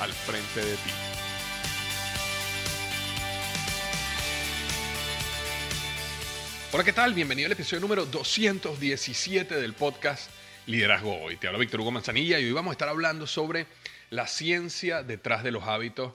al frente de ti. Hola, ¿qué tal? Bienvenido al episodio número 217 del podcast Liderazgo Hoy. Te habla Víctor Hugo Manzanilla y hoy vamos a estar hablando sobre la ciencia detrás de los hábitos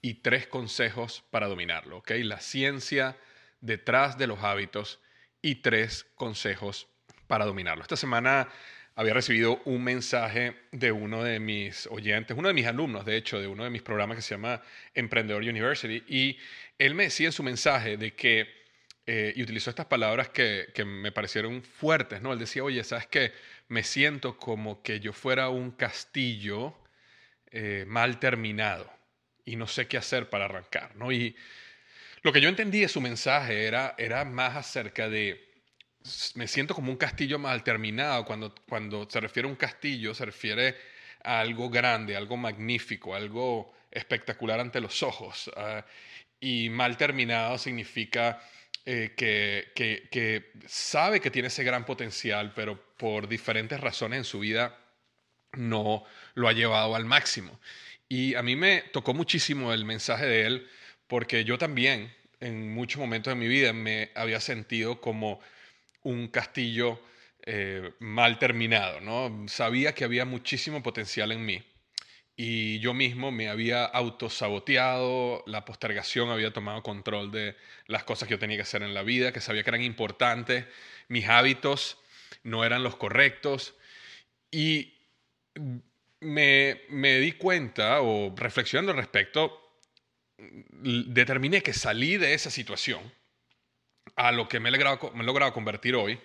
y tres consejos para dominarlo. ¿ok? La ciencia detrás de los hábitos y tres consejos para dominarlo. Esta semana había recibido un mensaje de uno de mis oyentes, uno de mis alumnos, de hecho, de uno de mis programas que se llama Emprendedor University, y él me decía en su mensaje de que eh, y utilizó estas palabras que, me parecieron fuertes, ¿no? Él decía, oye, ¿sabes qué? Me siento como que yo fuera un castillo eh, mal terminado y no sé qué hacer para arrancar, ¿no? Y lo que yo entendí de su mensaje era, era más acerca de, me siento como un castillo mal terminado, cuando, cuando se refiere a un castillo, se refiere a algo grande, algo magnífico, algo espectacular ante los ojos. Ah, y mal terminado significa eh, que, sabe que tiene ese gran potencial, pero por diferentes razones en su vida no lo ha llevado al máximo. Y a mí me tocó muchísimo el mensaje de él, porque yo también en muchos momentos de mi vida me había sentido como un castillo eh, mal terminado, ¿no? Sabía que había muchísimo potencial en mí y yo mismo me había autosaboteado, la postergación había tomado control de las cosas que yo tenía que hacer en la vida, que sabía que eran importantes, mis hábitos no eran los correctos y me, me di cuenta o reflexionando al respecto, determiné que salí de esa situación a lo que me he logrado, convertir hoy,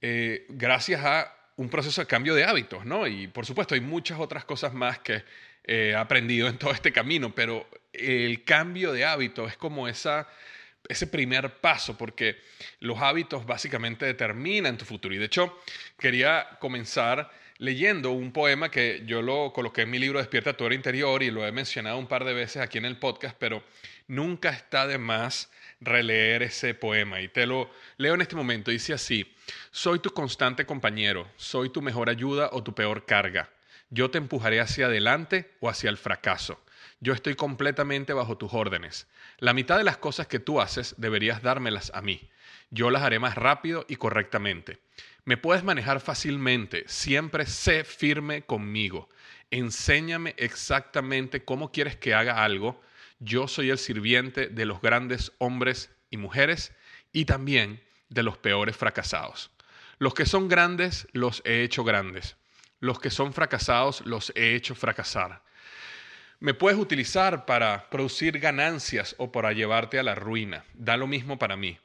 eh, gracias a un proceso de cambio de hábitos, ¿no? Y por supuesto hay muchas otras cosas más que he aprendido en todo este camino, pero el cambio de hábitos es como esa, ese primer paso, porque los hábitos básicamente determinan tu futuro. Y de hecho, quería comenzar leyendo un poema que yo lo coloqué en mi libro Despierta tu hora interior y lo he mencionado un par de veces aquí en el podcast, pero nunca está de más releer ese poema. Y te lo leo en este momento. Dice así, soy tu constante compañero, soy tu mejor ayuda o tu peor carga. Yo te empujaré hacia adelante o hacia el fracaso. Yo estoy completamente bajo tus órdenes. La mitad de las cosas que tú haces deberías dármelas a mí. Yo las haré más rápido y correctamente. Me puedes manejar fácilmente, siempre sé firme conmigo. Enséñame exactamente cómo quieres que haga algo yo soy el sirviente de los grandes hombres y mujeres y también de los peores fracasados. Los que son grandes los he hecho grandes. Los que son fracasados los he hecho fracasar. Me puedes utilizar para producir ganancias o para llevarte a la ruina. Da lo mismo para mí.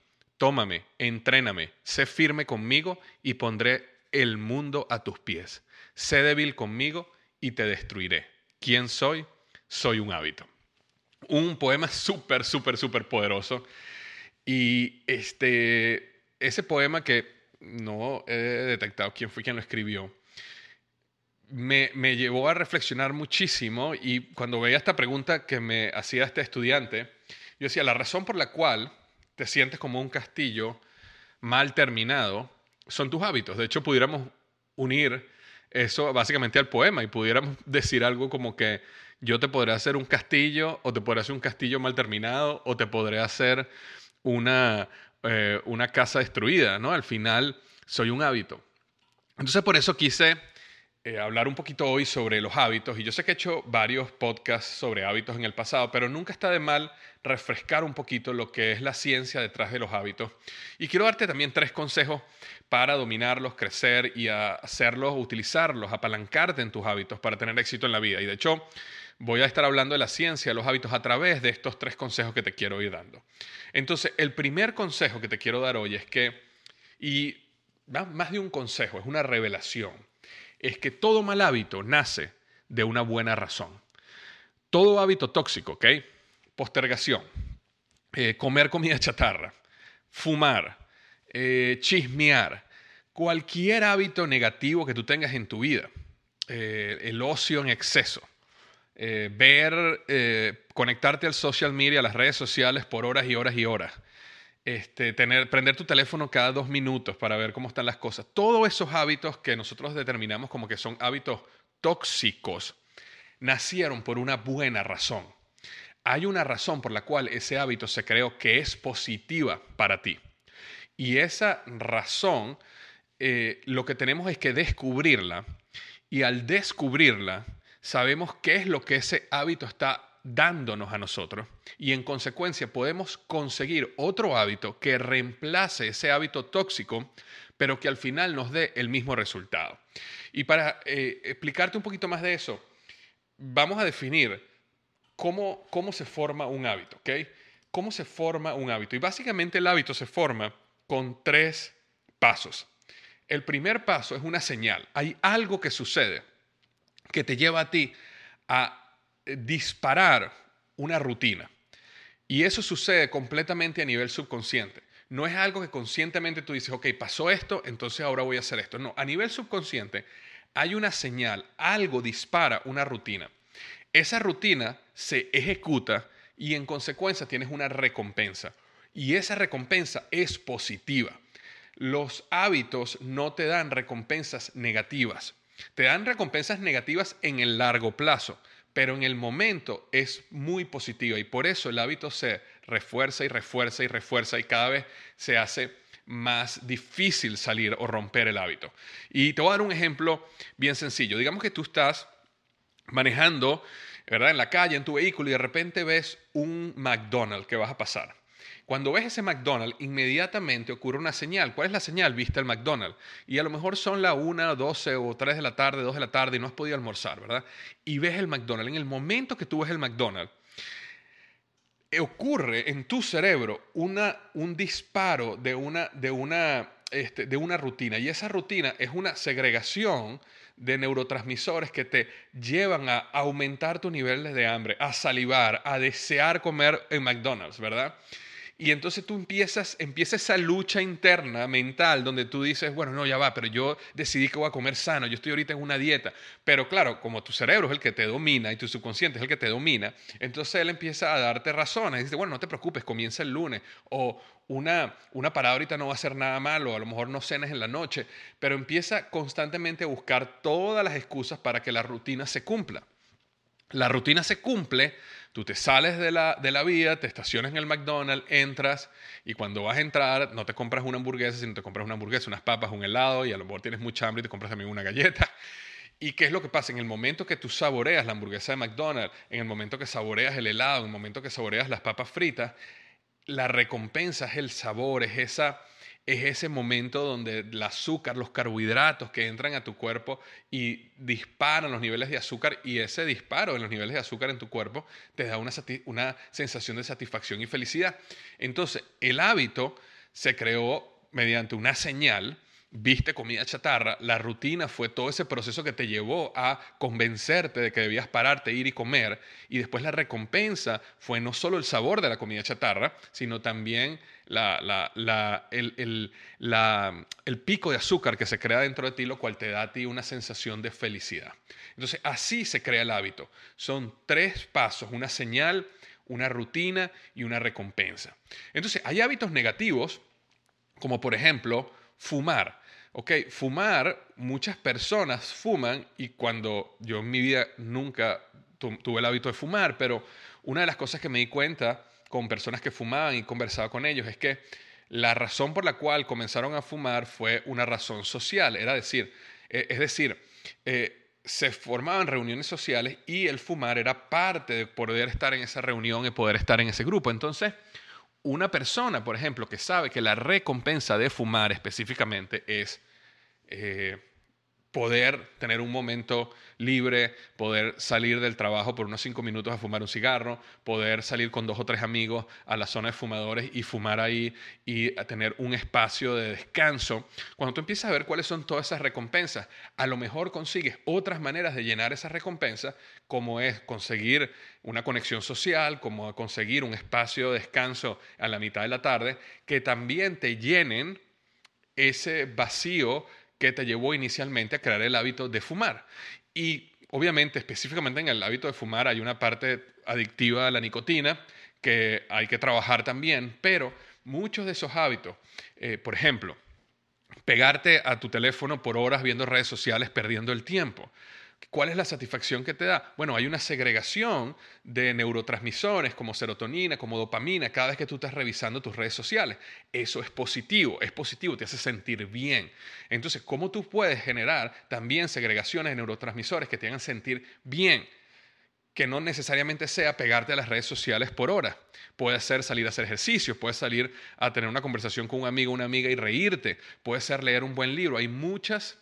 Tómame, entréname, sé firme conmigo y pondré el mundo a tus pies. Sé débil conmigo y te destruiré. ¿Quién soy? Soy un hábito. Un poema súper, súper, súper poderoso. Y este, ese poema que no he detectado quién fue quien lo escribió, me, me, llevó a reflexionar muchísimo y cuando veía esta pregunta que me hacía este estudiante, yo decía, la razón por la cual te sientes como un castillo mal terminado son tus hábitos. De hecho, pudiéramos unir eso básicamente al poema y pudiéramos decir algo como que yo te podré hacer un castillo o te podré hacer un castillo mal terminado o te podré hacer una, eh, una casa destruida, ¿no? Al final soy un hábito. Entonces por eso quise eh, hablar un poquito hoy sobre los hábitos. Y yo sé que he hecho varios podcasts sobre hábitos en el pasado, pero nunca está de mal refrescar un poquito lo que es la ciencia detrás de los hábitos. Y quiero darte también tres consejos para dominarlos, crecer y hacerlos, utilizarlos, apalancarte en tus hábitos para tener éxito en la vida. Y de hecho, voy a estar hablando de la ciencia de los hábitos a través de estos tres consejos que te quiero ir dando. Entonces, el primer consejo que te quiero dar hoy es que, y más de un consejo, es una revelación es que todo mal hábito nace de una buena razón. Todo hábito tóxico, ¿ok? Postergación, eh, comer comida chatarra, fumar, eh, chismear, cualquier hábito negativo que tú tengas en tu vida, eh, el ocio en exceso, ver, conectarte al social media, a las redes sociales por horas y horas y horas, este, tener, prender tu teléfono cada dos minutos para ver cómo están las cosas. Todos esos hábitos que nosotros determinamos como que son hábitos tóxicos nacieron por una buena razón. Hay una razón por la cual ese hábito se creó que es positiva para ti. Y esa razón eh, lo que tenemos es que descubrirla y al descubrirla sabemos qué es lo que ese hábito está dándonos a nosotros y en consecuencia podemos conseguir otro hábito que reemplace ese hábito tóxico, pero que al final nos dé el mismo resultado. Y para eh, explicarte un poquito más de eso, vamos a definir cómo, cómo se forma un hábito, ¿ok? ¿Cómo se forma un hábito? Y básicamente el hábito se forma con tres pasos. El primer paso es una señal. Hay algo que sucede que te lleva a ti a disparar una rutina. Y eso sucede completamente a nivel subconsciente. No es algo que conscientemente tú dices, ok, pasó esto, entonces ahora voy a hacer esto. No, a nivel subconsciente hay una señal, algo dispara una rutina. Esa rutina se ejecuta y en consecuencia tienes una recompensa. Y esa recompensa es positiva. Los hábitos no te dan recompensas negativas. Te dan recompensas negativas en el largo plazo pero en el momento es muy positiva y por eso el hábito se refuerza y refuerza y refuerza y cada vez se hace más difícil salir o romper el hábito. Y te voy a dar un ejemplo bien sencillo. Digamos que tú estás manejando, ¿verdad? En la calle, en tu vehículo y de repente ves un McDonald's que vas a pasar. Cuando ves ese McDonald's, inmediatamente ocurre una señal. ¿Cuál es la señal? Viste el McDonald's. Y a lo mejor son la 1, 12 o 3 de la tarde, 2 de la tarde y no has podido almorzar, ¿verdad? Y ves el McDonald's. En el momento que tú ves el McDonald's, ocurre en tu cerebro una, un disparo de una, de, una, este, de una rutina. Y esa rutina es una segregación de neurotransmisores que te llevan a aumentar tu nivel de hambre, a salivar, a desear comer en McDonald's, ¿verdad? Y entonces tú empiezas, empieza esa lucha interna mental donde tú dices, bueno, no, ya va, pero yo decidí que voy a comer sano, yo estoy ahorita en una dieta. Pero claro, como tu cerebro es el que te domina y tu subconsciente es el que te domina, entonces él empieza a darte razones. Y dice, bueno, no te preocupes, comienza el lunes. O una, una parada ahorita no va a ser nada malo, a lo mejor no cenes en la noche, pero empieza constantemente a buscar todas las excusas para que la rutina se cumpla. La rutina se cumple Tú te sales de la, de la vía, te estacionas en el McDonald's, entras y cuando vas a entrar no te compras una hamburguesa, sino te compras una hamburguesa, unas papas, un helado y a lo mejor tienes mucha hambre y te compras también una galleta. ¿Y qué es lo que pasa? En el momento que tú saboreas la hamburguesa de McDonald's, en el momento que saboreas el helado, en el momento que saboreas las papas fritas, la recompensa es el sabor, es esa, es ese momento donde el azúcar, los carbohidratos que entran a tu cuerpo y disparan los niveles de azúcar y ese disparo en los niveles de azúcar en tu cuerpo te da una, una sensación de satisfacción y felicidad. Entonces, el hábito se creó mediante una señal viste comida chatarra, la rutina fue todo ese proceso que te llevó a convencerte de que debías pararte, ir y comer, y después la recompensa fue no solo el sabor de la comida chatarra, sino también el, el, pico de azúcar que se crea dentro de ti, lo cual te da a ti una sensación de felicidad. Entonces, así se crea el hábito. Son tres pasos, una señal, una rutina y una recompensa. Entonces, hay hábitos negativos, como por ejemplo, fumar. Ok, fumar, muchas personas fuman y cuando yo en mi vida nunca tuve el hábito de fumar, pero una de las cosas que me di cuenta con personas que fumaban y conversaba con ellos es que la razón por la cual comenzaron a fumar fue una razón social, era decir, eh, es decir, eh, se formaban reuniones sociales y el fumar era parte de poder estar en esa reunión y poder estar en ese grupo. Entonces, una persona, por ejemplo, que sabe que la recompensa de fumar específicamente es eh, poder tener un momento libre, poder salir del trabajo por unos cinco minutos a fumar un cigarro, poder salir con dos o tres amigos a la zona de fumadores y fumar ahí y tener un espacio de descanso. Cuando tú empiezas a ver cuáles son todas esas recompensas, a lo mejor consigues otras maneras de llenar esas recompensas, como es conseguir una conexión social, como conseguir un espacio de descanso a la mitad de la tarde, que también te llenen ese vacío que te llevó inicialmente a crear el hábito de fumar. Y obviamente, específicamente en el hábito de fumar hay una parte adictiva a la nicotina que hay que trabajar también, pero muchos de esos hábitos, eh, por ejemplo, pegarte a tu teléfono por horas viendo redes sociales perdiendo el tiempo. ¿Cuál es la satisfacción que te da? Bueno, hay una segregación de neurotransmisores como serotonina, como dopamina, cada vez que tú estás revisando tus redes sociales. Eso es positivo, es positivo, te hace sentir bien. Entonces, ¿cómo tú puedes generar también segregaciones de neurotransmisores que te hagan sentir bien? que no necesariamente sea pegarte a las redes sociales por hora. Puede ser salir a hacer ejercicio, puede salir a tener una conversación con un amigo o una amiga y reírte, puede ser leer un buen libro. Hay muchas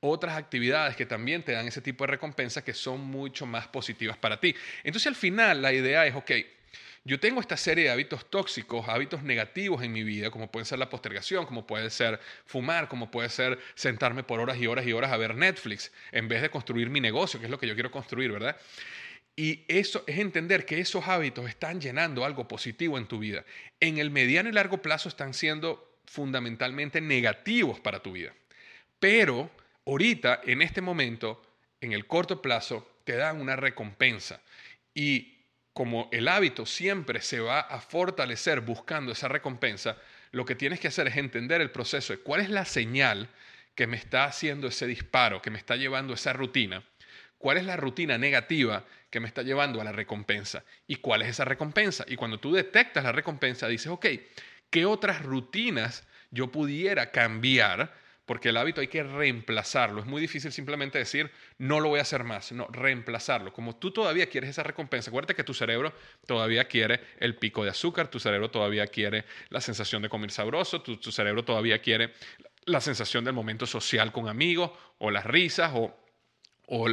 otras actividades que también te dan ese tipo de recompensas que son mucho más positivas para ti. Entonces al final la idea es, ok, yo tengo esta serie de hábitos tóxicos, hábitos negativos en mi vida, como puede ser la postergación, como puede ser fumar, como puede ser sentarme por horas y horas y horas a ver Netflix, en vez de construir mi negocio, que es lo que yo quiero construir, ¿verdad? Y eso es entender que esos hábitos están llenando algo positivo en tu vida. En el mediano y largo plazo están siendo fundamentalmente negativos para tu vida. Pero ahorita, en este momento, en el corto plazo, te dan una recompensa. Y como el hábito siempre se va a fortalecer buscando esa recompensa, lo que tienes que hacer es entender el proceso de cuál es la señal que me está haciendo ese disparo, que me está llevando esa rutina, cuál es la rutina negativa que me está llevando a la recompensa y cuál es esa recompensa. Y cuando tú detectas la recompensa, dices, ok, ¿qué otras rutinas yo pudiera cambiar porque el hábito hay que reemplazarlo. Es muy difícil simplemente decir, no lo voy a hacer más, no, reemplazarlo. Como tú todavía quieres esa recompensa, acuérdate que tu cerebro todavía quiere el pico de azúcar, tu cerebro todavía quiere la sensación de comer sabroso, tu, cerebro todavía quiere la sensación del momento social con amigos, o las risas, o, o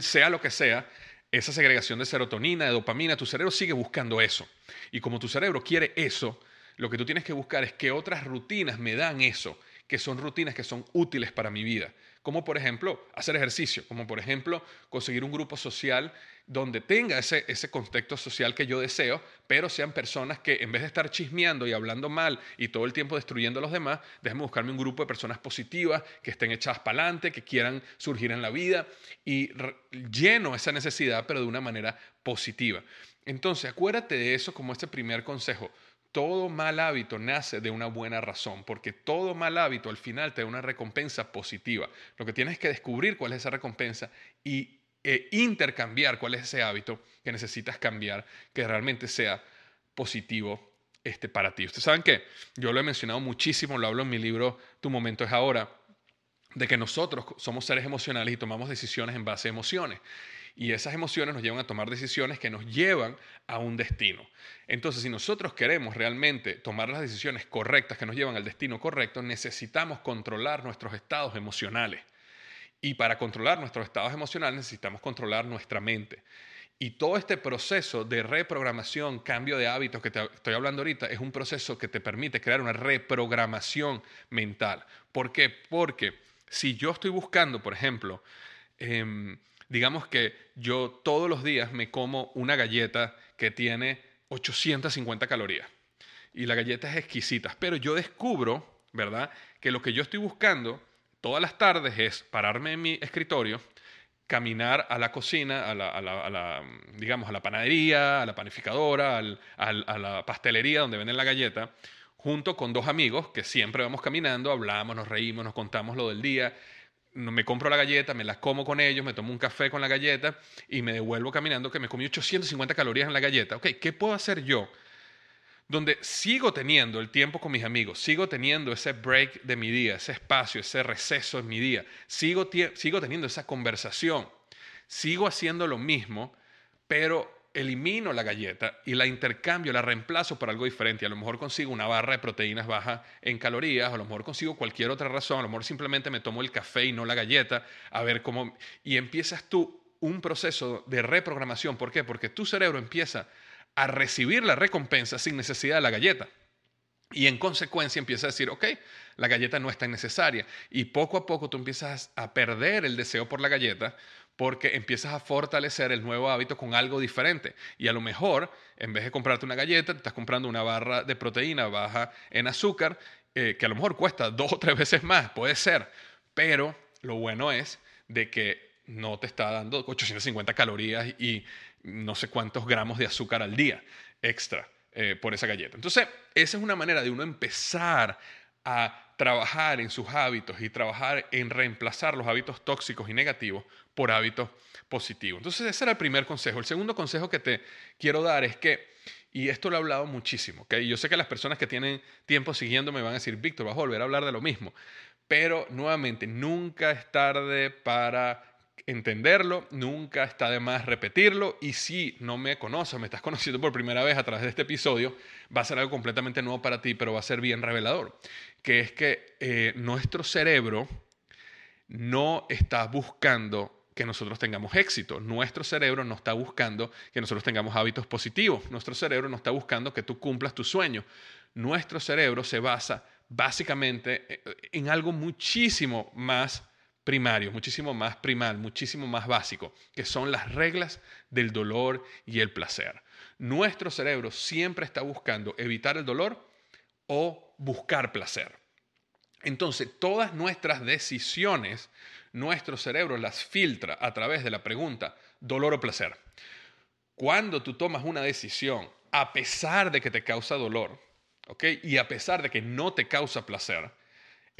sea lo que sea, esa segregación de serotonina, de dopamina, tu cerebro sigue buscando eso. Y como tu cerebro quiere eso, lo que tú tienes que buscar es qué otras rutinas me dan eso que son rutinas que son útiles para mi vida, como por ejemplo hacer ejercicio, como por ejemplo conseguir un grupo social donde tenga ese, ese contexto social que yo deseo, pero sean personas que en vez de estar chismeando y hablando mal y todo el tiempo destruyendo a los demás, déjenme buscarme un grupo de personas positivas, que estén echadas para adelante, que quieran surgir en la vida y lleno esa necesidad, pero de una manera positiva. Entonces, acuérdate de eso como este primer consejo todo mal hábito nace de una buena razón, porque todo mal hábito al final te da una recompensa positiva. Lo que tienes que descubrir cuál es esa recompensa y e intercambiar cuál es ese hábito que necesitas cambiar que realmente sea positivo este, para ti. Ustedes saben que yo lo he mencionado muchísimo, lo hablo en mi libro Tu momento es ahora, de que nosotros somos seres emocionales y tomamos decisiones en base a emociones. Y esas emociones nos llevan a tomar decisiones que nos llevan a un destino. Entonces, si nosotros queremos realmente tomar las decisiones correctas que nos llevan al destino correcto, necesitamos controlar nuestros estados emocionales. Y para controlar nuestros estados emocionales necesitamos controlar nuestra mente. Y todo este proceso de reprogramación, cambio de hábitos que te estoy hablando ahorita, es un proceso que te permite crear una reprogramación mental. ¿Por qué? Porque si yo estoy buscando, por ejemplo, em, digamos que yo todos los días me como una galleta que tiene 850 calorías y la galleta es exquisita, pero yo descubro, ¿verdad? Que lo que yo estoy buscando todas las tardes es pararme en mi escritorio, caminar a la cocina, a la, digamos, a la panadería, a la panificadora, a la pastelería donde venden la galleta, junto con dos amigos que siempre vamos caminando, hablamos, nos reímos, nos contamos lo del día. Me compro la galleta, me la como con ellos, me tomo un café con la galleta y me devuelvo caminando que me comí 850 calorías en la galleta. Ok, ¿qué puedo hacer yo donde sigo teniendo el tiempo con mis amigos, sigo teniendo ese break de mi día, ese espacio, ese receso en mi día, sigo, sigo teniendo esa conversación, sigo haciendo lo mismo, pero elimino la galleta y la intercambio, la reemplazo por algo diferente. A lo mejor consigo una barra de proteínas baja en calorías, a lo mejor consigo cualquier otra razón, a lo mejor simplemente me tomo el café y no la galleta, a ver cómo... Y empiezas tú un proceso de reprogramación. ¿Por qué? Porque tu cerebro empieza a recibir la recompensa sin necesidad de la galleta. Y en consecuencia empieza a decir, ok, la galleta no es tan necesaria. Y poco a poco tú empiezas a perder el deseo por la galleta porque empiezas a fortalecer el nuevo hábito con algo diferente. Y a lo mejor, en vez de comprarte una galleta, te estás comprando una barra de proteína baja en azúcar, eh, que a lo mejor cuesta dos o tres veces más, puede ser. Pero lo bueno es de que no te está dando 850 calorías y no sé cuántos gramos de azúcar al día extra eh, por esa galleta. Entonces, esa es una manera de uno empezar a trabajar en sus hábitos y trabajar en reemplazar los hábitos tóxicos y negativos por hábitos positivos. Entonces, ese era el primer consejo. El segundo consejo que te quiero dar es que, y esto lo he hablado muchísimo, ¿okay? yo sé que las personas que tienen tiempo siguiendo me van a decir, Víctor, vas a volver a hablar de lo mismo, pero nuevamente, nunca es tarde para entenderlo, nunca está de más repetirlo y si no me conoces, me estás conociendo por primera vez a través de este episodio, va a ser algo completamente nuevo para ti, pero va a ser bien revelador, que es que eh, nuestro cerebro no está buscando que nosotros tengamos éxito. Nuestro cerebro no está buscando que nosotros tengamos hábitos positivos. Nuestro cerebro no está buscando que tú cumplas tu sueño. Nuestro cerebro se basa básicamente eh, en algo muchísimo más primario, muchísimo más primal, muchísimo más básico, que son las reglas del dolor y el placer. Nuestro cerebro siempre está buscando evitar el dolor o buscar placer. Entonces, todas nuestras decisiones, nuestro cerebro las filtra a través de la pregunta dolor o placer. Cuando tú tomas una decisión, a pesar de que te causa dolor, ¿ok? Y a pesar de que no te causa placer,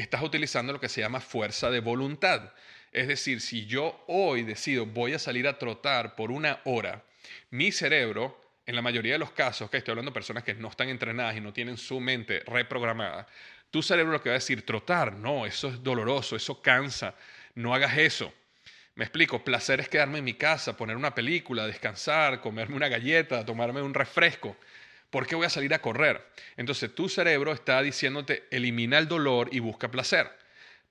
estás utilizando lo que se llama fuerza de voluntad. Es decir, si yo hoy decido voy a salir a trotar por una hora, mi cerebro, en la mayoría de los casos, que estoy hablando de personas que no están entrenadas y no tienen su mente reprogramada, tu cerebro lo que va a decir, trotar, no, eso es doloroso, eso cansa, no hagas eso. Me explico, placer es quedarme en mi casa, poner una película, descansar, comerme una galleta, tomarme un refresco. ¿Por qué voy a salir a correr? Entonces tu cerebro está diciéndote elimina el dolor y busca placer.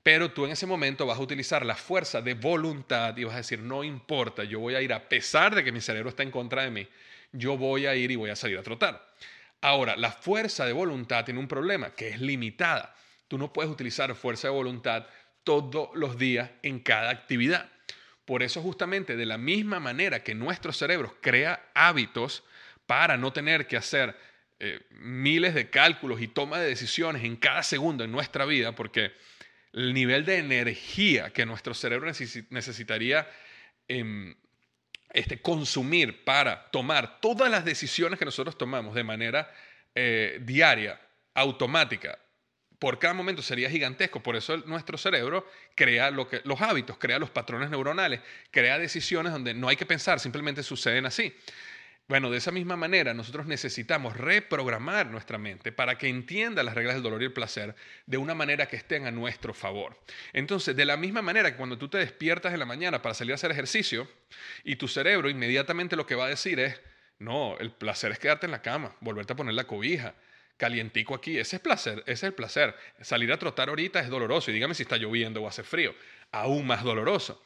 Pero tú en ese momento vas a utilizar la fuerza de voluntad y vas a decir, no importa, yo voy a ir a pesar de que mi cerebro está en contra de mí, yo voy a ir y voy a salir a trotar. Ahora, la fuerza de voluntad tiene un problema, que es limitada. Tú no puedes utilizar fuerza de voluntad todos los días en cada actividad. Por eso justamente de la misma manera que nuestro cerebro crea hábitos, para no tener que hacer eh, miles de cálculos y toma de decisiones en cada segundo en nuestra vida, porque el nivel de energía que nuestro cerebro necesitaría em, este, consumir para tomar todas las decisiones que nosotros tomamos de manera eh, diaria, automática, por cada momento sería gigantesco. Por eso nuestro cerebro crea los hábitos, crea los patrones neuronales, crea decisiones donde no hay que pensar, simplemente suceden así. Bueno, de esa misma manera nosotros necesitamos reprogramar nuestra mente para que entienda las reglas del dolor y el placer de una manera que estén a nuestro favor. Entonces, de la misma manera que cuando tú te despiertas en la mañana para salir a hacer ejercicio y tu cerebro inmediatamente lo que va a decir es, no, el placer es quedarte en la cama, volverte a poner la cobija, calientico aquí, ese es placer, ese es el placer. Salir a trotar ahorita es doloroso y dígame si está lloviendo o hace frío, aún más doloroso.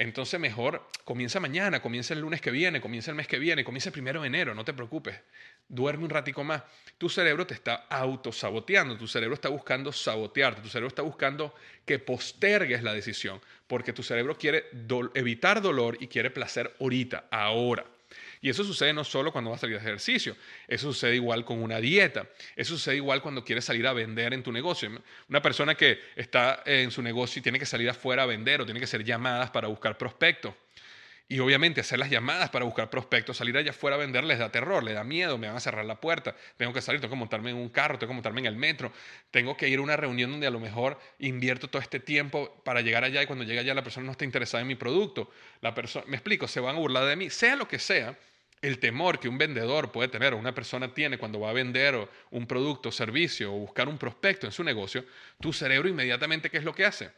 Entonces mejor comienza mañana, comienza el lunes que viene, comienza el mes que viene, comienza el primero de enero, no te preocupes. Duerme un ratico más. Tu cerebro te está autosaboteando, tu cerebro está buscando sabotearte, tu cerebro está buscando que postergues la decisión, porque tu cerebro quiere evitar dolor y quiere placer ahorita, ahora. Y eso sucede no solo cuando vas a salir a ejercicio, eso sucede igual con una dieta, eso sucede igual cuando quieres salir a vender en tu negocio. Una persona que está en su negocio y tiene que salir afuera a vender o tiene que hacer llamadas para buscar prospectos. Y obviamente hacer las llamadas para buscar prospectos, salir allá afuera a vender les da terror, les da miedo, me van a cerrar la puerta, tengo que salir, tengo que montarme en un carro, tengo que montarme en el metro, tengo que ir a una reunión donde a lo mejor invierto todo este tiempo para llegar allá y cuando llegue allá la persona no está interesada en mi producto. La persona, me explico, se van a burlar de mí, sea lo que sea, el temor que un vendedor puede tener o una persona tiene cuando va a vender un producto, servicio o buscar un prospecto en su negocio, tu cerebro inmediatamente, ¿qué es lo que hace?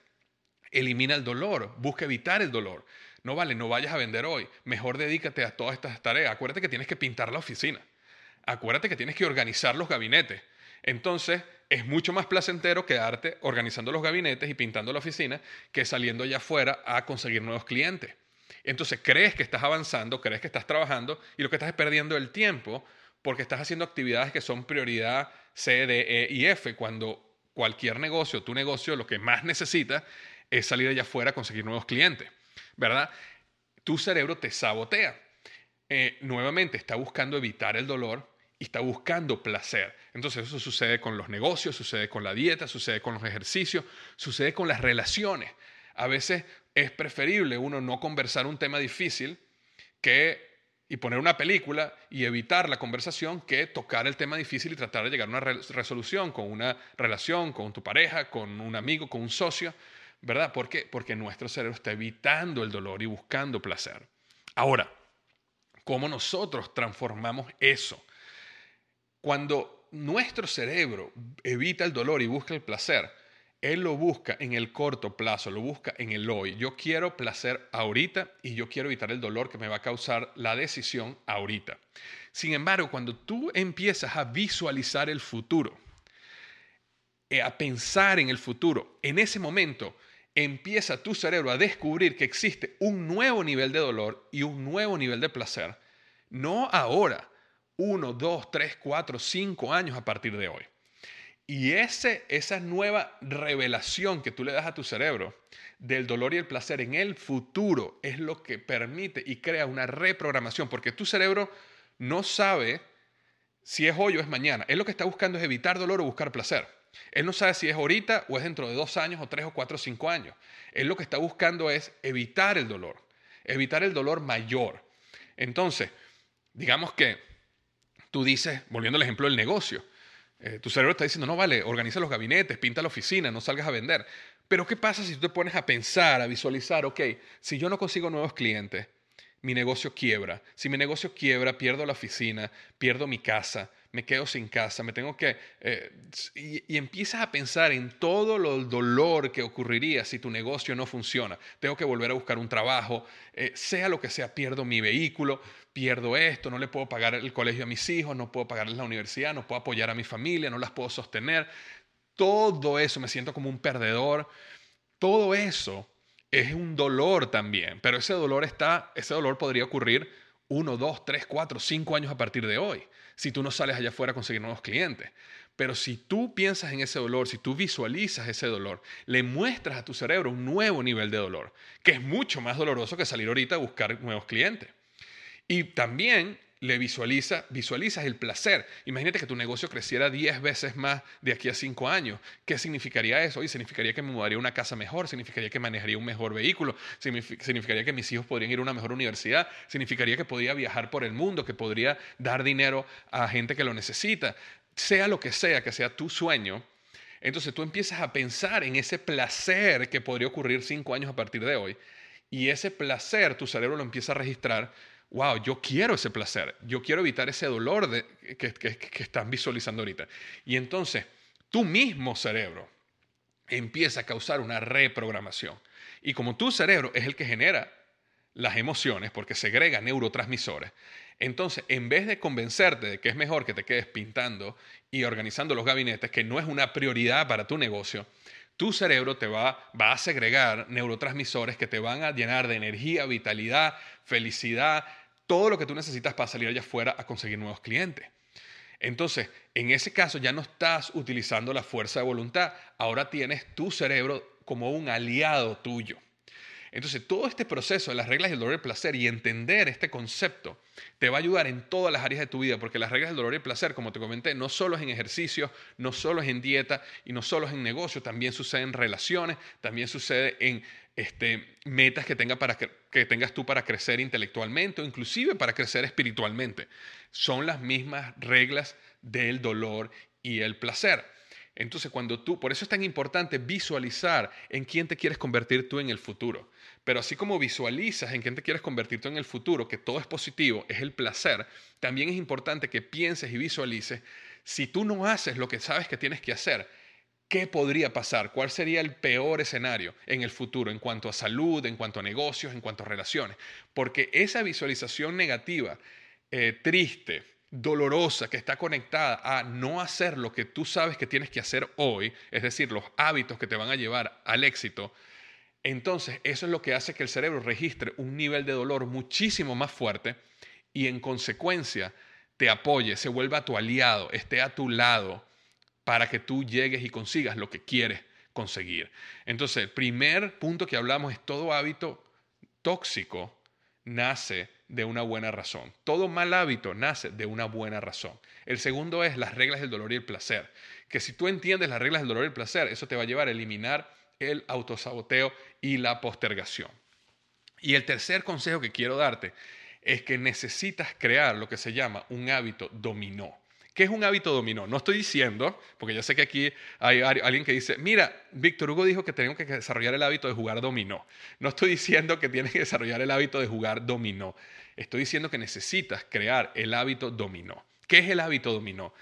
Elimina el dolor, busca evitar el dolor. No vale, no vayas a vender hoy, mejor dedícate a todas estas tareas. Acuérdate que tienes que pintar la oficina, acuérdate que tienes que organizar los gabinetes. Entonces, es mucho más placentero quedarte organizando los gabinetes y pintando la oficina que saliendo allá afuera a conseguir nuevos clientes. Entonces crees que estás avanzando, crees que estás trabajando y lo que estás es perdiendo el tiempo porque estás haciendo actividades que son prioridad C, D, E y F, cuando cualquier negocio, tu negocio, lo que más necesita es salir allá afuera a conseguir nuevos clientes, ¿verdad? Tu cerebro te sabotea. Eh, nuevamente está buscando evitar el dolor y está buscando placer. Entonces eso sucede con los negocios, sucede con la dieta, sucede con los ejercicios, sucede con las relaciones. A veces es preferible uno no conversar un tema difícil que y poner una película y evitar la conversación que tocar el tema difícil y tratar de llegar a una resolución con una relación, con tu pareja, con un amigo, con un socio, ¿verdad? ¿Por qué? Porque nuestro cerebro está evitando el dolor y buscando placer. Ahora, ¿cómo nosotros transformamos eso? Cuando nuestro cerebro evita el dolor y busca el placer, él lo busca en el corto plazo, lo busca en el hoy. Yo quiero placer ahorita y yo quiero evitar el dolor que me va a causar la decisión ahorita. Sin embargo, cuando tú empiezas a visualizar el futuro, eh, a pensar en el futuro, en ese momento empieza tu cerebro a descubrir que existe un nuevo nivel de dolor y un nuevo nivel de placer. No ahora, uno, dos, tres, cuatro, cinco años a partir de hoy. Y ese, esa nueva revelación que tú le das a tu cerebro del dolor y el placer en el futuro es lo que permite y crea una reprogramación, porque tu cerebro no sabe si es hoy o es mañana. Él lo que está buscando es evitar dolor o buscar placer. Él no sabe si es ahorita o es dentro de dos años o tres o cuatro o cinco años. Él lo que está buscando es evitar el dolor, evitar el dolor mayor. Entonces, digamos que tú dices, volviendo al ejemplo del negocio, eh, tu cerebro está diciendo, no vale, organiza los gabinetes, pinta la oficina, no salgas a vender. Pero ¿qué pasa si tú te pones a pensar, a visualizar, ok, si yo no consigo nuevos clientes, mi negocio quiebra. Si mi negocio quiebra, pierdo la oficina, pierdo mi casa, me quedo sin casa, me tengo que... Eh, y, empiezas a pensar en todo el dolor que ocurriría si tu negocio no funciona. Tengo que volver a buscar un trabajo, eh, sea lo que sea, pierdo mi vehículo, pierdo esto, no le puedo pagar el colegio a mis hijos, no puedo pagarles la universidad, no puedo apoyar a mi familia, no las puedo sostener. Todo eso, me siento como un perdedor. Todo eso es un dolor también, pero ese dolor está, ese dolor podría ocurrir uno, dos, tres, cuatro, cinco años a partir de hoy si tú no sales allá afuera a conseguir nuevos clientes. Pero si tú piensas en ese dolor, si tú visualizas ese dolor, le muestras a tu cerebro un nuevo nivel de dolor, que es mucho más doloroso que salir ahorita a buscar nuevos clientes. Y también le visualiza, visualizas el placer. Imagínate que tu negocio creciera 10 veces más de aquí a 5 años. ¿Qué significaría eso? Y significaría que me mudaría a una casa mejor, significaría que manejaría un mejor vehículo, significaría que mis hijos podrían ir a una mejor universidad, significaría que podría viajar por el mundo, que podría dar dinero a gente que lo necesita. Sea lo que sea, que sea tu sueño, entonces tú empiezas a pensar en ese placer que podría ocurrir 5 años a partir de hoy. Y ese placer tu cerebro lo empieza a registrar wow, yo quiero ese placer, yo quiero evitar ese dolor de, que, que están visualizando ahorita. Y entonces, tu mismo cerebro empieza a causar una reprogramación. Y como tu cerebro es el que genera las emociones, porque segrega neurotransmisores, entonces, en vez de convencerte de que es mejor que te quedes pintando y organizando los gabinetes, que no es una prioridad para tu negocio, tu cerebro te va, va a segregar neurotransmisores que te van a llenar de energía, vitalidad, felicidad, todo lo que tú necesitas para salir allá afuera a conseguir nuevos clientes. Entonces, en ese caso ya no estás utilizando la fuerza de voluntad, ahora tienes tu cerebro como un aliado tuyo. Entonces, todo este proceso de las reglas del dolor y el placer y entender este concepto te va a ayudar en todas las áreas de tu vida, porque las reglas del dolor y el placer, como te comenté, no solo es en ejercicio, no solo es en dieta y no solo es en negocio, también sucede en relaciones, también sucede en este, metas que, tenga para que tengas tú para crecer intelectualmente o inclusive para crecer espiritualmente. Son las mismas reglas del dolor y el placer. Entonces, cuando tú, por eso es tan importante visualizar en quién te quieres convertir tú en el futuro. Pero así como visualizas en quién te quieres convertir tú en el futuro, que todo es positivo, es el placer, también es importante que pienses y visualices si tú no haces lo que sabes que tienes que hacer, ¿qué podría pasar? ¿Cuál sería el peor escenario en el futuro en cuanto a salud, en cuanto a negocios, en cuanto a relaciones? Porque esa visualización negativa, eh, triste, dolorosa que está conectada a no hacer lo que tú sabes que tienes que hacer hoy, es decir, los hábitos que te van a llevar al éxito, entonces eso es lo que hace que el cerebro registre un nivel de dolor muchísimo más fuerte y en consecuencia te apoye, se vuelva tu aliado, esté a tu lado para que tú llegues y consigas lo que quieres conseguir. Entonces, el primer punto que hablamos es todo hábito tóxico nace de una buena razón. Todo mal hábito nace de una buena razón. El segundo es las reglas del dolor y el placer. Que si tú entiendes las reglas del dolor y el placer, eso te va a llevar a eliminar el autosaboteo y la postergación. Y el tercer consejo que quiero darte es que necesitas crear lo que se llama un hábito dominó. ¿Qué es un hábito dominó? No estoy diciendo, porque ya sé que aquí hay alguien que dice, mira, Víctor Hugo dijo que tenemos que desarrollar el hábito de jugar dominó. No estoy diciendo que tienes que desarrollar el hábito de jugar dominó. Estoy diciendo que necesitas crear el hábito dominó. ¿Qué es el hábito dominó?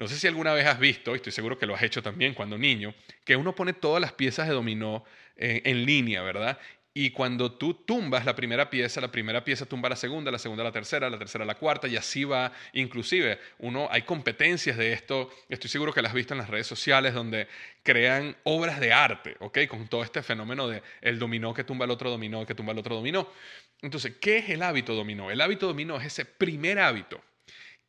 No sé si alguna vez has visto, y estoy seguro que lo has hecho también cuando niño, que uno pone todas las piezas de dominó en, en línea, ¿verdad? Y cuando tú tumbas la primera pieza, la primera pieza tumba la segunda, la segunda la tercera, la tercera la cuarta, y así va. Inclusive, uno, hay competencias de esto, estoy seguro que las has visto en las redes sociales, donde crean obras de arte, ¿ok? Con todo este fenómeno de el dominó que tumba el otro dominó, que tumba el otro dominó. Entonces, ¿qué es el hábito dominó? El hábito dominó es ese primer hábito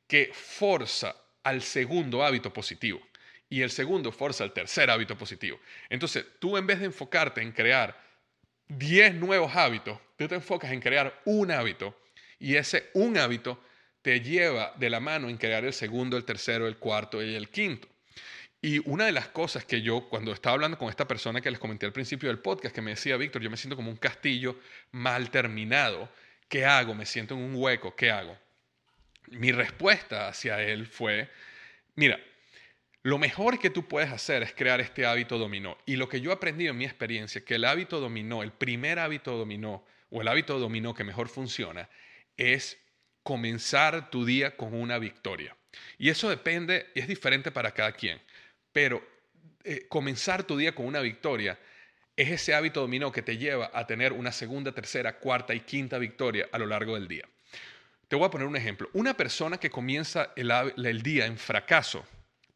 que forza al segundo hábito positivo. Y el segundo forza al tercer hábito positivo. Entonces, tú en vez de enfocarte en crear 10 nuevos hábitos, tú te enfocas en crear un hábito y ese un hábito te lleva de la mano en crear el segundo, el tercero, el cuarto y el quinto. Y una de las cosas que yo, cuando estaba hablando con esta persona que les comenté al principio del podcast, que me decía, Víctor, yo me siento como un castillo mal terminado, ¿qué hago? Me siento en un hueco, ¿qué hago? Mi respuesta hacia él fue, mira, lo mejor que tú puedes hacer es crear este hábito dominó. Y lo que yo he aprendido en mi experiencia, que el hábito dominó, el primer hábito dominó, o el hábito dominó que mejor funciona, es comenzar tu día con una victoria. Y eso depende, y es diferente para cada quien, pero eh, comenzar tu día con una victoria es ese hábito dominó que te lleva a tener una segunda, tercera, cuarta y quinta victoria a lo largo del día. Te voy a poner un ejemplo. Una persona que comienza el día en fracaso,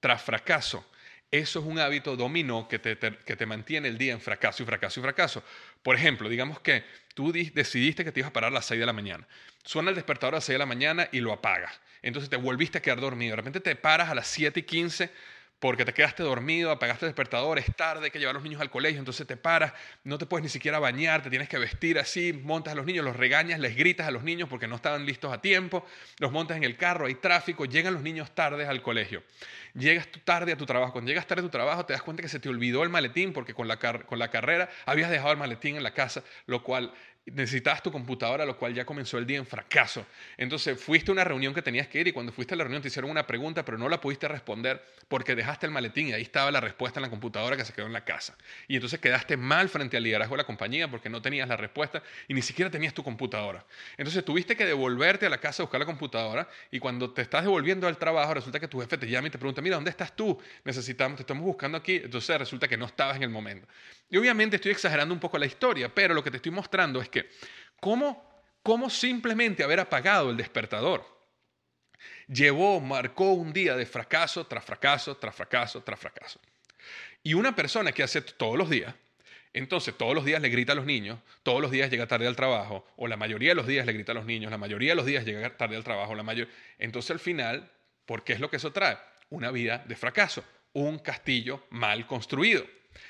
tras fracaso. Eso es un hábito dominó que te, que te mantiene el día en fracaso y fracaso y fracaso. Por ejemplo, digamos que tú decidiste que te ibas a parar a las 6 de la mañana. Suena el despertador a las 6 de la mañana y lo apagas. Entonces te volviste a quedar dormido. De repente te paras a las 7 y 15 porque te quedaste dormido, apagaste el despertador, es tarde, hay que llevar a los niños al colegio, entonces te paras, no te puedes ni siquiera bañar, te tienes que vestir así, montas a los niños, los regañas, les gritas a los niños porque no estaban listos a tiempo, los montas en el carro, hay tráfico, llegan los niños tarde al colegio. Llegas tarde a tu trabajo, cuando llegas tarde a tu trabajo te das cuenta que se te olvidó el maletín porque con la, con la carrera habías dejado el maletín en la casa, lo cual necesitabas tu computadora, lo cual ya comenzó el día en fracaso. Entonces fuiste a una reunión que tenías que ir y cuando fuiste a la reunión te hicieron una pregunta, pero no la pudiste responder porque dejaste el maletín y ahí estaba la respuesta en la computadora que se quedó en la casa. Y entonces quedaste mal frente al liderazgo de la compañía porque no tenías la respuesta y ni siquiera tenías tu computadora. Entonces tuviste que devolverte a la casa a buscar la computadora y cuando te estás devolviendo al trabajo resulta que tu jefe te llama y te pregunta, mira, ¿dónde estás tú? Necesitamos, te estamos buscando aquí. Entonces resulta que no estabas en el momento. Y obviamente estoy exagerando un poco la historia, pero lo que te estoy mostrando es que cómo, cómo simplemente haber apagado el despertador llevó, marcó un día de fracaso tras fracaso, tras fracaso, tras fracaso. Y una persona que hace todos los días, entonces todos los días le grita a los niños, todos los días llega tarde al trabajo, o la mayoría de los días le grita a los niños, la mayoría de los días llega tarde al trabajo, la mayor... entonces al final, ¿por qué es lo que eso trae? Una vida de fracaso, un castillo mal construido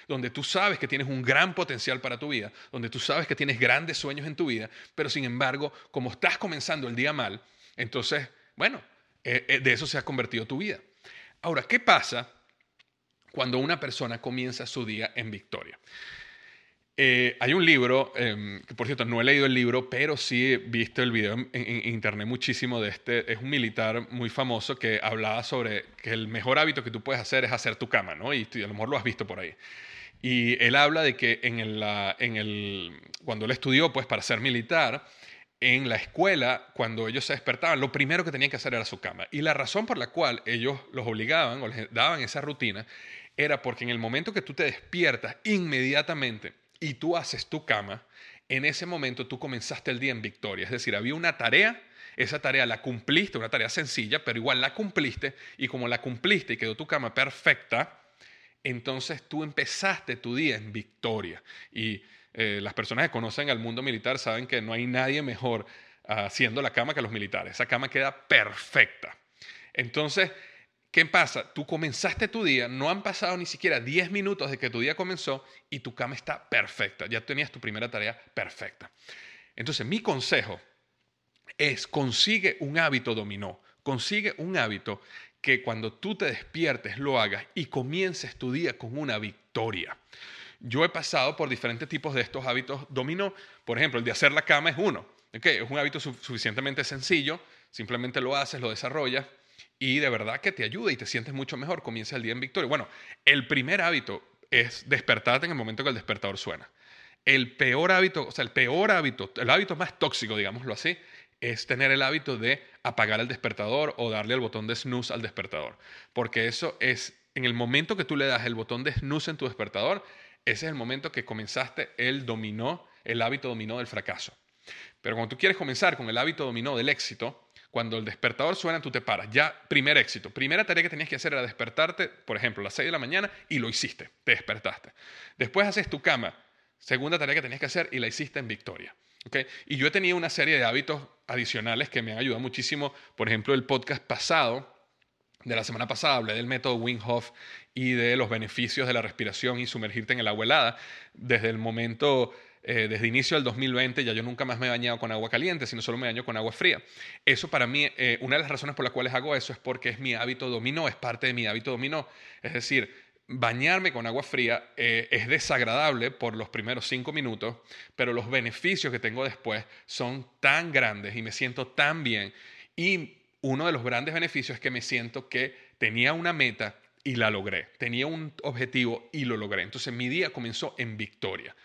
donde tú sabes que tienes un gran potencial para tu vida, donde tú sabes que tienes grandes sueños en tu vida, pero sin embargo, como estás comenzando el día mal, entonces, bueno, eh, eh, de eso se ha convertido tu vida. Ahora, ¿qué pasa cuando una persona comienza su día en victoria? Eh, hay un libro, em, que por cierto no he leído el libro, pero sí he visto el video en, internet muchísimo de este. Es un militar muy famoso que hablaba sobre que el mejor hábito que tú puedes hacer es hacer tu cama, ¿no? Y, a lo mejor lo has visto por ahí. Y él habla de que en el, en el, cuando él estudió pues, para ser militar, en la escuela, cuando ellos se despertaban, lo primero que tenían que hacer era su cama. Y la razón por la cual ellos los obligaban o les daban esa rutina era porque en el momento que tú te despiertas, inmediatamente y tú haces tu cama, en ese momento tú comenzaste el día en victoria. Es decir, había una tarea, esa tarea la cumpliste, una tarea sencilla, pero igual la cumpliste y como la cumpliste y quedó tu cama perfecta, entonces tú empezaste tu día en victoria. Y eh, las personas que conocen al mundo militar saben que no hay nadie mejor haciendo la cama que los militares. Esa cama queda perfecta. Entonces, ¿Qué pasa? Tú comenzaste tu día, no han pasado ni siquiera 10 minutos de que tu día comenzó y tu cama está perfecta. Ya tenías tu primera tarea perfecta. Entonces, mi consejo es consigue un hábito dominó. Consigue un hábito que cuando tú te despiertes lo hagas y comiences tu día con una victoria. Yo he pasado por diferentes tipos de estos hábitos dominó. Por ejemplo, el de hacer la cama es uno. Es un hábito suficientemente sencillo. Simplemente lo haces, lo desarrollas y de verdad que te ayuda y te sientes mucho mejor, comienza el día en victoria. Bueno, el primer hábito es despertarte en el momento que el despertador suena. El peor hábito, o sea, el peor hábito, el hábito más tóxico, digámoslo así, es tener el hábito de apagar el despertador o darle el botón de snooze al despertador. Porque eso es, en el momento que tú le das el botón de snooze en tu despertador, ese es el momento que comenzaste el dominó, el hábito dominó del fracaso. Pero cuando tú quieres comenzar con el hábito dominó del éxito, cuando el despertador suena, tú te paras. Ya, primer éxito. Primera tarea que tenías que hacer era despertarte, por ejemplo, a las 6 de la mañana y lo hiciste, te despertaste. Después haces tu cama. Segunda tarea que tenías que hacer y la hiciste en victoria. ¿Okay? Y yo he tenido una serie de hábitos adicionales que me han ayudado muchísimo. Por ejemplo, el podcast pasado, de la semana pasada, hablé del método Wim Hof y de los beneficios de la respiración y sumergirte en el agua. Desde el momento eh, desde inicio del 2020 ya yo nunca más me he bañado con agua caliente, sino solo me baño con agua fría. Eso para mí, eh, una de las razones por las cuales hago eso es porque es mi hábito dominó, es parte de mi hábito dominó. Es decir, bañarme con agua fría eh, es desagradable por los primeros cinco minutos, pero los beneficios que tengo después son tan grandes y me siento tan bien. Y uno de los grandes beneficios es que me siento que tenía una meta y la logré. Tenía un objetivo y lo logré. Entonces mi día comenzó en victoria.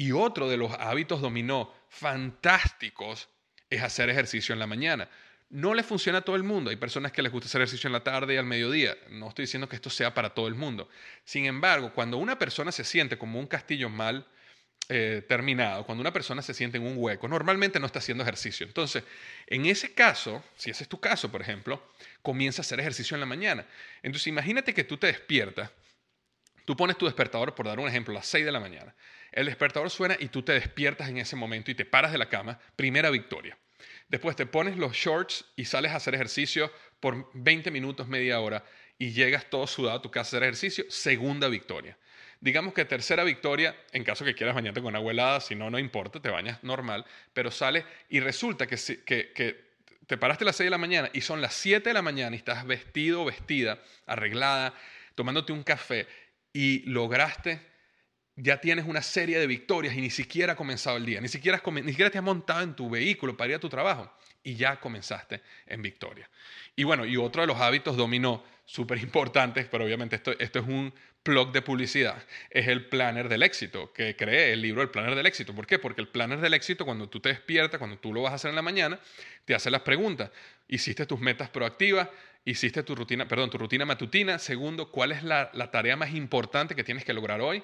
Y otro de los hábitos dominó fantásticos es hacer ejercicio en la mañana. No le funciona a todo el mundo. Hay personas que les gusta hacer ejercicio en la tarde y al mediodía. No estoy diciendo que esto sea para todo el mundo. Sin embargo, cuando una persona se siente como un castillo mal eh, terminado, cuando una persona se siente en un hueco, normalmente no está haciendo ejercicio. Entonces, en ese caso, si ese es tu caso, por ejemplo, comienza a hacer ejercicio en la mañana. Entonces, imagínate que tú te despiertas, tú pones tu despertador, por dar un ejemplo, a las 6 de la mañana. El despertador suena y tú te despiertas en ese momento y te paras de la cama. Primera victoria. Después te pones los shorts y sales a hacer ejercicio por 20 minutos, media hora y llegas todo sudado a tu casa a hacer ejercicio. Segunda victoria. Digamos que tercera victoria, en caso que quieras bañarte con agua helada, si no, no importa, te bañas normal, pero sales y resulta que, que, que te paraste a las 6 de la mañana y son las 7 de la mañana y estás vestido vestida, arreglada, tomándote un café y lograste ya tienes una serie de victorias y ni siquiera ha comenzado el día, ni siquiera, ni siquiera te has montado en tu vehículo para ir a tu trabajo y ya comenzaste en victoria. Y bueno, y otro de los hábitos dominó súper importantes, pero obviamente esto, esto es un plug de publicidad, es el planner del éxito, que cree el libro El planner del éxito. ¿Por qué? Porque el planner del éxito, cuando tú te despiertas, cuando tú lo vas a hacer en la mañana, te hace las preguntas. ¿Hiciste tus metas proactivas? ¿Hiciste tu rutina, perdón, tu rutina matutina? Segundo, ¿cuál es la, tarea más importante que tienes que lograr hoy?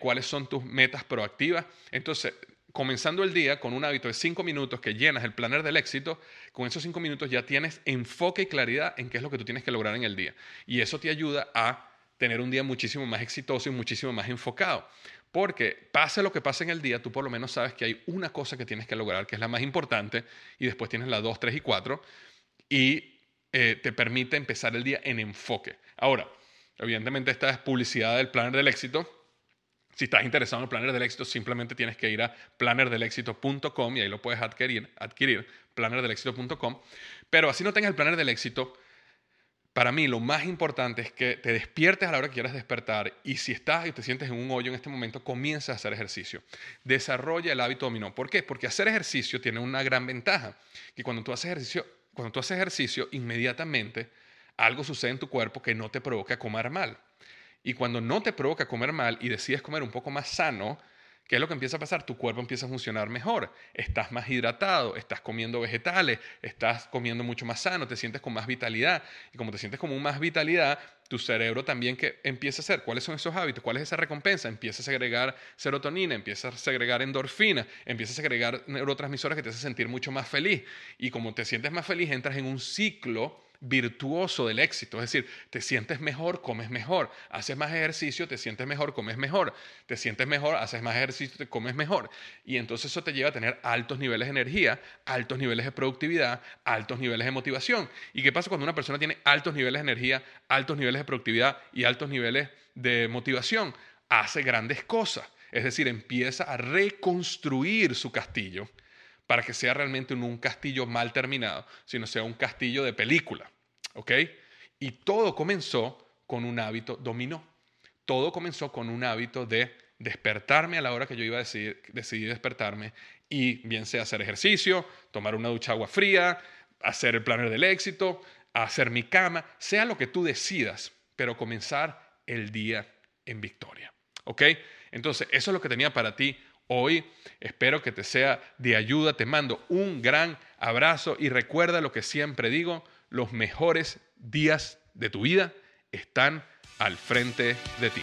¿Cuáles son tus metas proactivas? Entonces, comenzando el día con un hábito de cinco minutos que llenas el planner del éxito, con esos cinco minutos ya tienes enfoque y claridad en qué es lo que tú tienes que lograr en el día. Y eso te ayuda a tener un día muchísimo más exitoso y muchísimo más enfocado. Porque pase lo que pase en el día, tú por lo menos sabes que hay una cosa que tienes que lograr, que es la más importante, y después tienes las dos, tres y cuatro, y eh, te permite empezar el día en enfoque. Ahora, evidentemente esta es publicidad del planner del éxito. Si estás interesado en el planner del éxito, simplemente tienes que ir a plannerdelexito.com y ahí lo puedes adquirir, adquirir plannerdelexito.com. Pero así no tengas el planner del éxito, para mí lo más importante es que te despiertes a la hora que quieras despertar y si estás y te sientes en un hoyo en este momento, comienza a hacer ejercicio. Desarrolla el hábito dominó. ¿Por qué? Porque hacer ejercicio tiene una gran ventaja, que cuando tú haces ejercicio, cuando tú haces ejercicio, inmediatamente algo sucede en tu cuerpo que no te provoca comer mal. Y cuando no te provoca comer mal y decides comer un poco más sano, ¿Qué es lo que empieza a pasar? Tu cuerpo empieza a funcionar mejor. Estás más hidratado, estás comiendo vegetales, estás comiendo mucho más sano, te sientes con más vitalidad. Y como te sientes con más vitalidad, tu cerebro también que empieza a hacer. ¿Cuáles son esos hábitos? ¿Cuál es esa recompensa? Empieza a segregar serotonina, empieza a segregar endorfina, empieza a segregar neurotransmisores que te hacen sentir mucho más feliz. Y como te sientes más feliz, entras en un ciclo virtuoso del éxito. Es decir, te sientes mejor, comes mejor. Haces más ejercicio, te sientes mejor, comes mejor. Te sientes mejor, haces más ejercicio, te comes mejor. Y entonces eso te lleva a tener altos niveles de energía, altos niveles de productividad, altos niveles de motivación. ¿Y qué pasa cuando una persona tiene altos niveles de energía, altos niveles de productividad y altos niveles de motivación? Hace grandes cosas. Es decir, empieza a reconstruir su castillo para que sea realmente un castillo mal terminado, sino sea un castillo de película. ¿Ok? Y todo comenzó con un hábito dominó. Todo comenzó con un hábito de despertarme a la hora que yo iba a decidir, despertarme y bien sea hacer ejercicio, tomar una ducha agua fría, hacer el planner del éxito, hacer mi cama, sea lo que tú decidas, pero comenzar el día en victoria. ¿Ok? Entonces, eso es lo que tenía para ti hoy. Espero que te sea de ayuda. Te mando un gran abrazo y recuerda lo que siempre digo, los mejores días de tu vida están al frente de ti.